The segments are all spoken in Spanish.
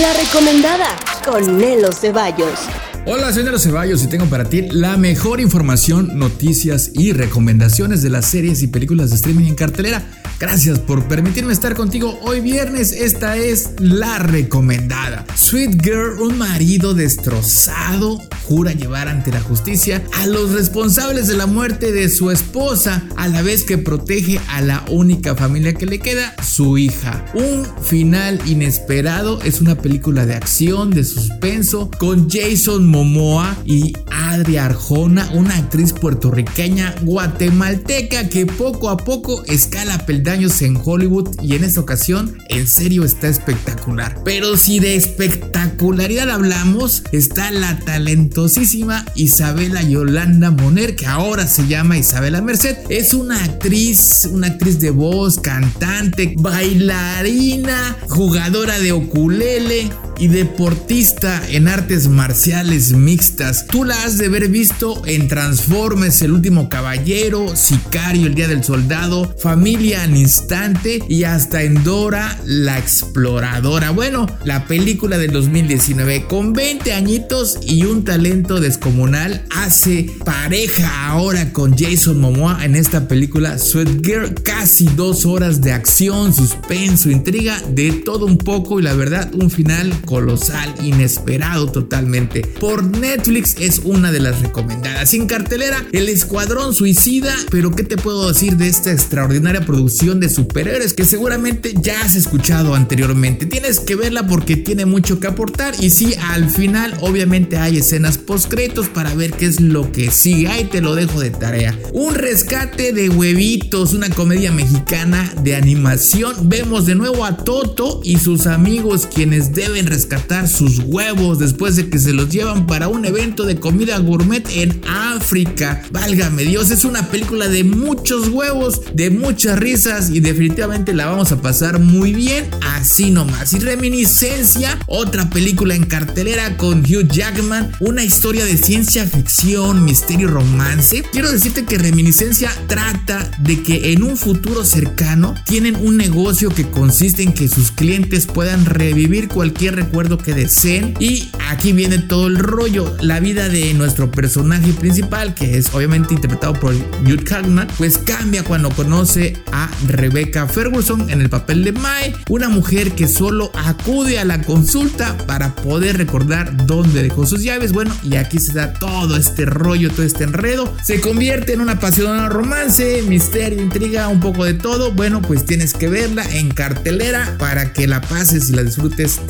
La recomendada con Nelo Ceballos. Hola, soy Nelo Ceballos y tengo para ti la mejor información, noticias y recomendaciones de las series y películas de streaming en cartelera. Gracias por permitirme estar contigo hoy viernes. Esta es la recomendada. Sweet Girl, un marido destrozado, jura llevar ante la justicia a los responsables de la muerte de su esposa, a la vez que protege a la única familia que le queda, su hija. Un final inesperado es una película de acción, de suspenso, con Jason Momoa y Adria Arjona, una actriz puertorriqueña guatemalteca que poco a poco escala peldaños en Hollywood y en esta ocasión en serio está espectacular. Pero si de espectacularidad hablamos, está la talentosísima Isabela Yolanda Moner, que ahora se llama Isabela Merced. Es una actriz, una actriz de voz, cantante, bailarina, jugadora de ukulele y deportista en artes marciales mixtas. Tú la has de haber visto en Transformers, El último caballero, Sicario, El día del soldado, Familia al instante y hasta en Dora la exploradora. Bueno, la película del 2019 con 20 añitos y un talento descomunal hace pareja ahora con Jason Momoa en esta película Sweet Girl. Casi dos horas de acción, suspenso, intriga, de todo un poco y la verdad un final colosal, inesperado totalmente. Por Netflix es una de las recomendadas. Sin cartelera, El Escuadrón Suicida, pero ¿qué te puedo decir de esta extraordinaria producción de superhéroes que seguramente ya has escuchado anteriormente? Tienes que verla porque tiene mucho que aportar y sí, al final obviamente hay escenas post créditos para ver qué es lo que sigue. Ahí te lo dejo de tarea. Un rescate de huevitos, una comedia mexicana de animación. Vemos de nuevo a Toto y sus amigos quienes deben rescatar sus huevos después de que se los llevan para un evento de comida gourmet en África. Válgame Dios, es una película de muchos huevos, de muchas risas y definitivamente la vamos a pasar muy bien así nomás. Y Reminiscencia, otra película en cartelera con Hugh Jackman, una historia de ciencia ficción, misterio, romance. Quiero decirte que Reminiscencia trata de que en un futuro cercano tienen un negocio que consiste en que sus clientes puedan revivir cualquier recuerdo que deseen y aquí viene todo el rollo, la vida de nuestro personaje principal que es obviamente interpretado por Hugh Jackman, pues cambia cuando conoce a Rebecca Ferguson en el papel de Mai, una mujer que solo acude a la consulta para poder recordar dónde dejó sus llaves. Bueno, y aquí se da todo este rollo, todo este enredo. Se convierte en un apasionado romance, misterio, intriga, un poco de todo. Bueno, pues tienes que verla en cartelera para que la pases y la disfrutes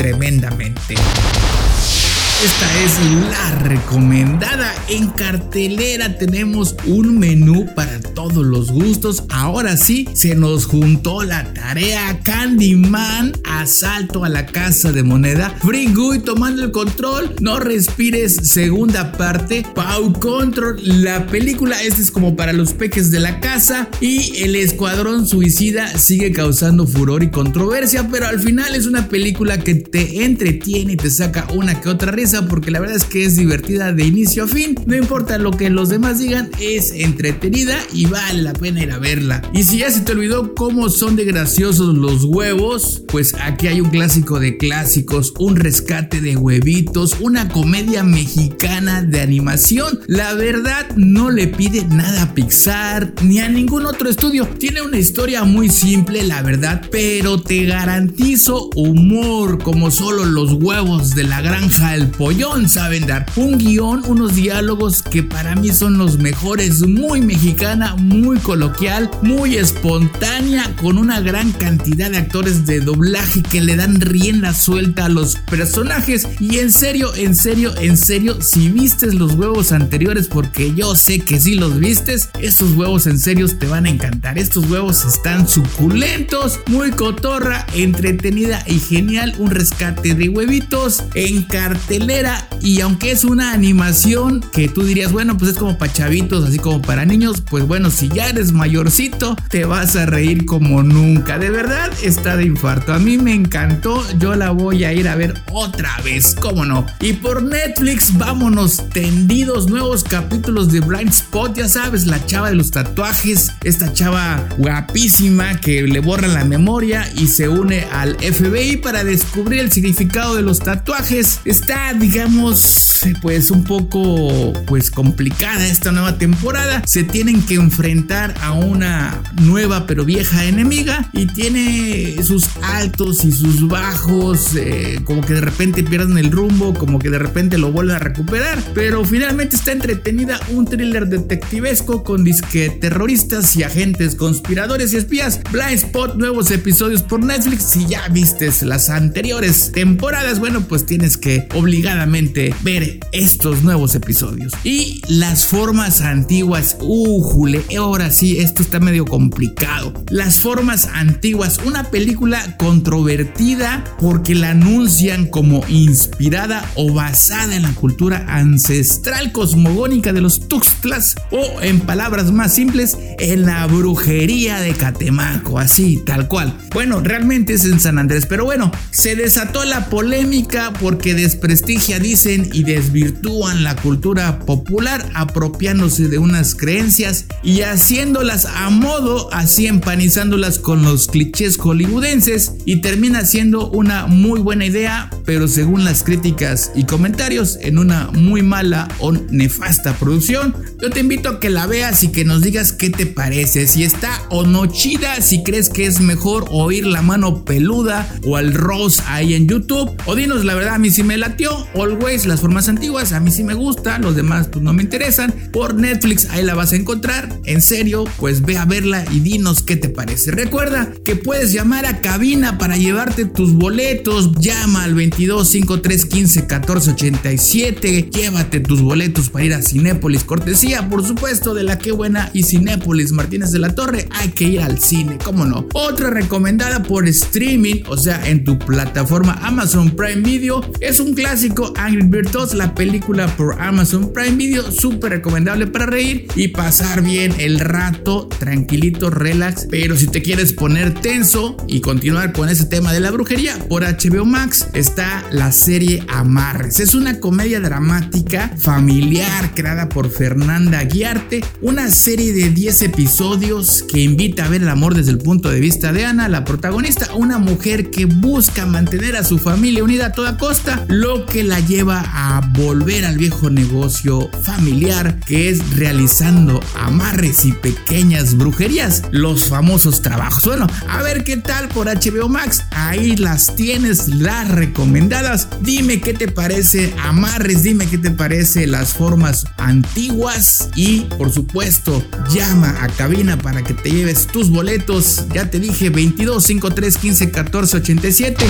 tremendamente. Esta es la recomendada. En cartelera tenemos un menú para todos los gustos. Ahora sí, se nos juntó la tarea. Candyman, asalto a la casa de moneda, Free Guy tomando el control, no respires, segunda parte, Pau Control, la película, este es como para los peques de la casa. Y el escuadrón suicida sigue causando furor y controversia, pero al final es una película que te entretiene y te saca una que otra risa porque la verdad es que es divertida de inicio a fin. No importa lo que los demás digan, es entretenida y vale la pena ir a verla. Y si ya se te olvidó cómo son de graciosos los huevos, pues aquí hay un clásico de clásicos, un rescate de huevitos, una comedia mexicana de animación. La verdad no le pide nada a Pixar ni a ningún otro estudio. Tiene una historia muy simple, la verdad, pero te garantizo humor como solo los huevos de la granja El Pollón saben dar. Un guion, unos diálogos que para mí son los mejores, muy mexicana, muy coloquial, muy espontánea, con una gran cantidad de actores de doblaje que le dan rienda suelta a los personajes. Y en serio, en serio, en serio, si vistes los huevos anteriores, porque yo sé que si los vistes, estos huevos en serio te van a encantar. Estos huevos están suculentos, muy cotorra, entretenida y genial. Un rescate de huevitos en cartel y aunque es una animación que tú dirías, bueno, pues es como para chavitos, así como para niños, pues bueno, si ya eres mayorcito, te vas a reír como nunca. De verdad está de infarto. A mí me encantó, yo la voy a ir a ver otra vez, cómo no. Y por Netflix, vámonos tendidos, nuevos capítulos de Blind Spot, ya sabes, la chava de los tatuajes, esta chava guapísima que le borra la memoria y se une al FBI para descubrir el significado de los tatuajes. Está, digamos, pues un poco pues complicada esta nueva temporada. Se tienen que enfrentar a una nueva pero vieja enemiga y tiene sus altos y sus bajos, eh, como que de repente pierden el rumbo, como que de repente lo vuelven a recuperar, pero finalmente está entretenida un thriller detectivesco con disque terroristas y agentes conspiradores y espías. Blind Spot, nuevos episodios por Netflix. Si ya vistes las anteriores temporadas, bueno, pues tienes que ver estos nuevos episodios. Y las formas antiguas, ujule, ahora sí, esto está medio complicado. Las formas antiguas, una película controvertida porque la anuncian como inspirada o basada en la cultura ancestral cosmogónica de los Tuxtlas o en palabras más simples, en la brujería de Catemaco, así, tal cual. Bueno, realmente es en San Andrés, pero bueno, se desató la polémica porque desprestigia, dicen, y desvirtúan la cultura popular apropiándose de unas creencias y haciéndolas a modo, así empanizándolas con los clichés hollywoodenses y termina siendo una muy buena idea, pero según las críticas y comentarios, en una muy mala o nefasta producción. Yo te invito a que la veas y que nos digas qué te parece, si está o no chida, si crees que es mejor oír la mano peluda o al Rose ahí en YouTube, o dinos la verdad, a mí sí me latió, Always, las formas antiguas, a mí sí me gusta, los demás pues no me interesan, por Netflix ahí la vas a encontrar, en serio, pues ve a verla y dinos qué te parece. Recuerda que puedes llamar a cabina para llevarte tus boletos, llama al 22 53 15 14 87, llévate tus boletos para ir a Cinépolis, cortesía por supuesto de la que buena y Cinépolis Martínez de la Torre, hay que ir al cine, cómo no. Otra recomendada por streaming, o sea, en tu plataforma Amazon Prime Video, es un clásico Angry Birds la película por Amazon Prime Video, súper recomendable para reír y pasar bien el rato, tranquilito, relax, pero si te quieres poner tenso y continuar con ese tema de la brujería, por HBO Max está la serie Amarres. Es una comedia dramática familiar creada por Fernanda Guiarte, una serie de 10 episodios que invita a ver el amor desde el punto de vista de Ana, la protagonista, una mujer que busca mantener a su familia unida a toda costa, lo que la lleva a volver al viejo negocio familiar que es realizando amarres y pequeñas brujerías, los famosos trabajos. Bueno, a ver qué tal por HBO Max, ahí las tienes, las recomendadas. Dime qué te parece amarres, dime qué te parece las formas antiguas y por supuesto llama a cabina para que te lleves tus boletos. Ya te dije 22 53 15 14 87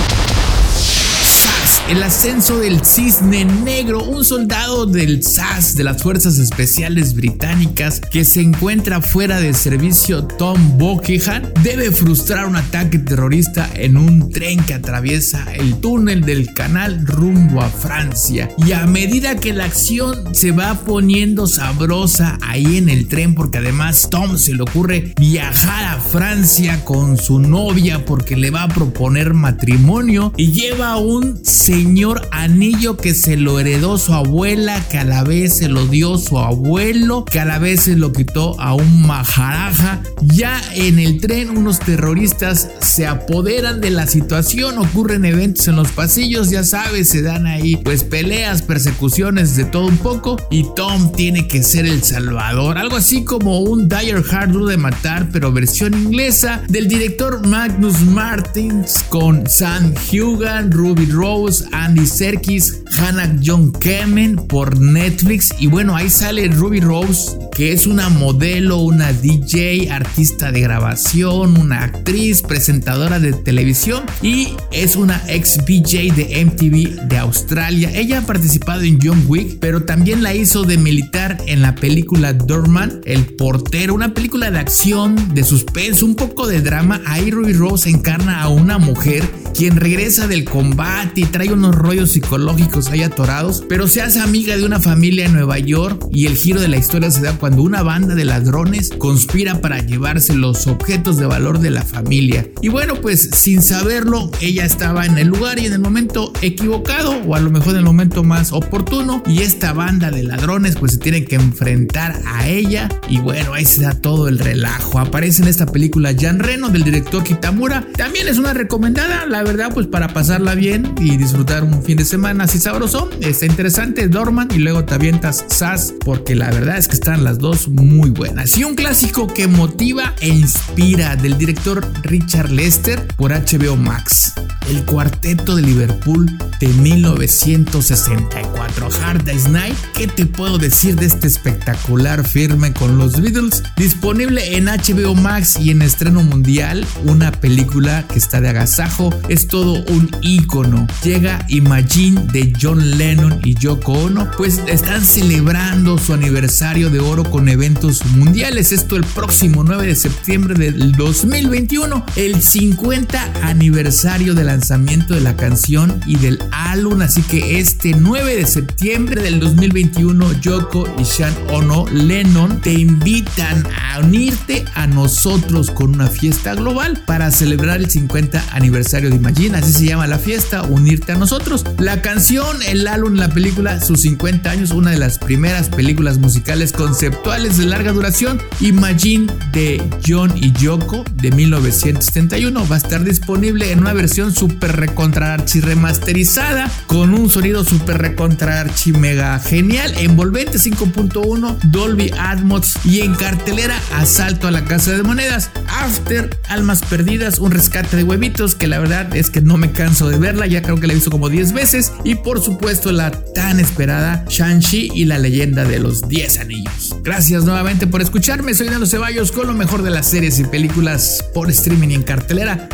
el ascenso del cisne negro, un soldado del SAS de las Fuerzas Especiales Británicas que se encuentra fuera de servicio Tom Buckingham, debe frustrar un ataque terrorista en un tren que atraviesa el túnel del canal rumbo a Francia. Y a medida que la acción se va poniendo sabrosa ahí en el tren, porque además Tom se le ocurre viajar a Francia con su novia porque le va a proponer matrimonio y lleva un señor anillo que se lo heredó su abuela, que a la vez se lo dio su abuelo, que a la vez se lo quitó a un majaraja. Ya en el tren unos terroristas se apoderan de la situación, ocurren eventos en los pasillos, ya sabes, se dan ahí pues peleas, persecuciones de todo un poco y Tom tiene que ser el salvador, algo así como un Dire Hard de matar, pero versión inglesa del director Magnus Martins con Sam Hugan, Ruby Rose, Andy Serkis, Hannah John Kemen por Netflix. Y bueno, ahí sale Ruby Rose, que es una modelo, una DJ, artista de grabación, una actriz, presentadora de televisión y es una ex BJ de MTV de Australia. Ella ha participado en John Wick, pero también la hizo de militar en la película Dorman, El portero, una película de acción, de suspenso, un poco de drama. Ahí Ruby Rose encarna a una mujer quien regresa del combate y trae unos rollos psicológicos ahí atorados, pero se hace amiga de una familia en Nueva York y el giro de la historia se da cuando una banda de ladrones conspira para llevarse los objetos de valor de la familia. Y bueno, pues sin saberlo, ella estaba en el lugar y en el momento equivocado o a lo mejor en el momento más oportuno y esta banda de ladrones pues se tiene que enfrentar a ella y bueno, ahí se da todo el relajo. Aparece en esta película Jan Reno del director Kitamura. También es una recomendada, la verdad, pues para pasarla bien y disfrutar un fin de semana así sabroso. Está interesante, Dorman y luego te avientas Sass porque la verdad es que están las dos muy buenas. Y un clásico que motiva e inspira del director Richard Lester por HBO Max. El cuarteto de Liverpool de 1964. Hard Day's Night. ¿Qué te puedo decir de este espectacular firme con los Beatles? Disponible en HBO Max y en estreno mundial. Una película que está de agasajo. Es todo un ícono. Llega Imagine de John Lennon y Yoko Ono. Pues están celebrando su aniversario de oro con eventos mundiales. Esto el próximo 9 de septiembre del 2021. El 50 aniversario de la lanzamiento de la canción y del álbum, así que este 9 de septiembre del 2021 Yoko y Sean Ono Lennon te invitan a unirte a nosotros con una fiesta global para celebrar el 50 aniversario de Imagine, así se llama la fiesta, unirte a nosotros. La canción, el álbum, la película, sus 50 años, una de las primeras películas musicales conceptuales de larga duración, Imagine de John y Yoko de 1971 va a estar disponible en una versión super recontra archi remasterizada con un sonido super recontra archi mega genial, envolvente 5.1, Dolby Atmos y en cartelera Asalto a la Casa de Monedas, After, Almas Perdidas, un rescate de huevitos que la verdad es que no me canso de verla, ya creo que la he visto como 10 veces y por supuesto la tan esperada Shang-Chi y la leyenda de los 10 anillos. Gracias nuevamente por escucharme, soy Nando Ceballos con lo mejor de las series y películas por streaming y en cartelera.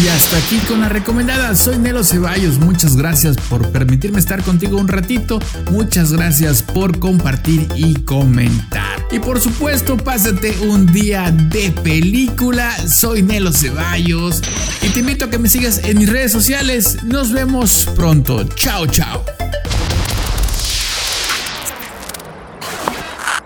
Y hasta aquí con la recomendada. Soy Nelo Ceballos. Muchas gracias por permitirme estar contigo un ratito. Muchas gracias por compartir y comentar. Y por supuesto, pásate un día de película. Soy Nelo Ceballos. Y te invito a que me sigas en mis redes sociales. Nos vemos pronto. Chao, chao.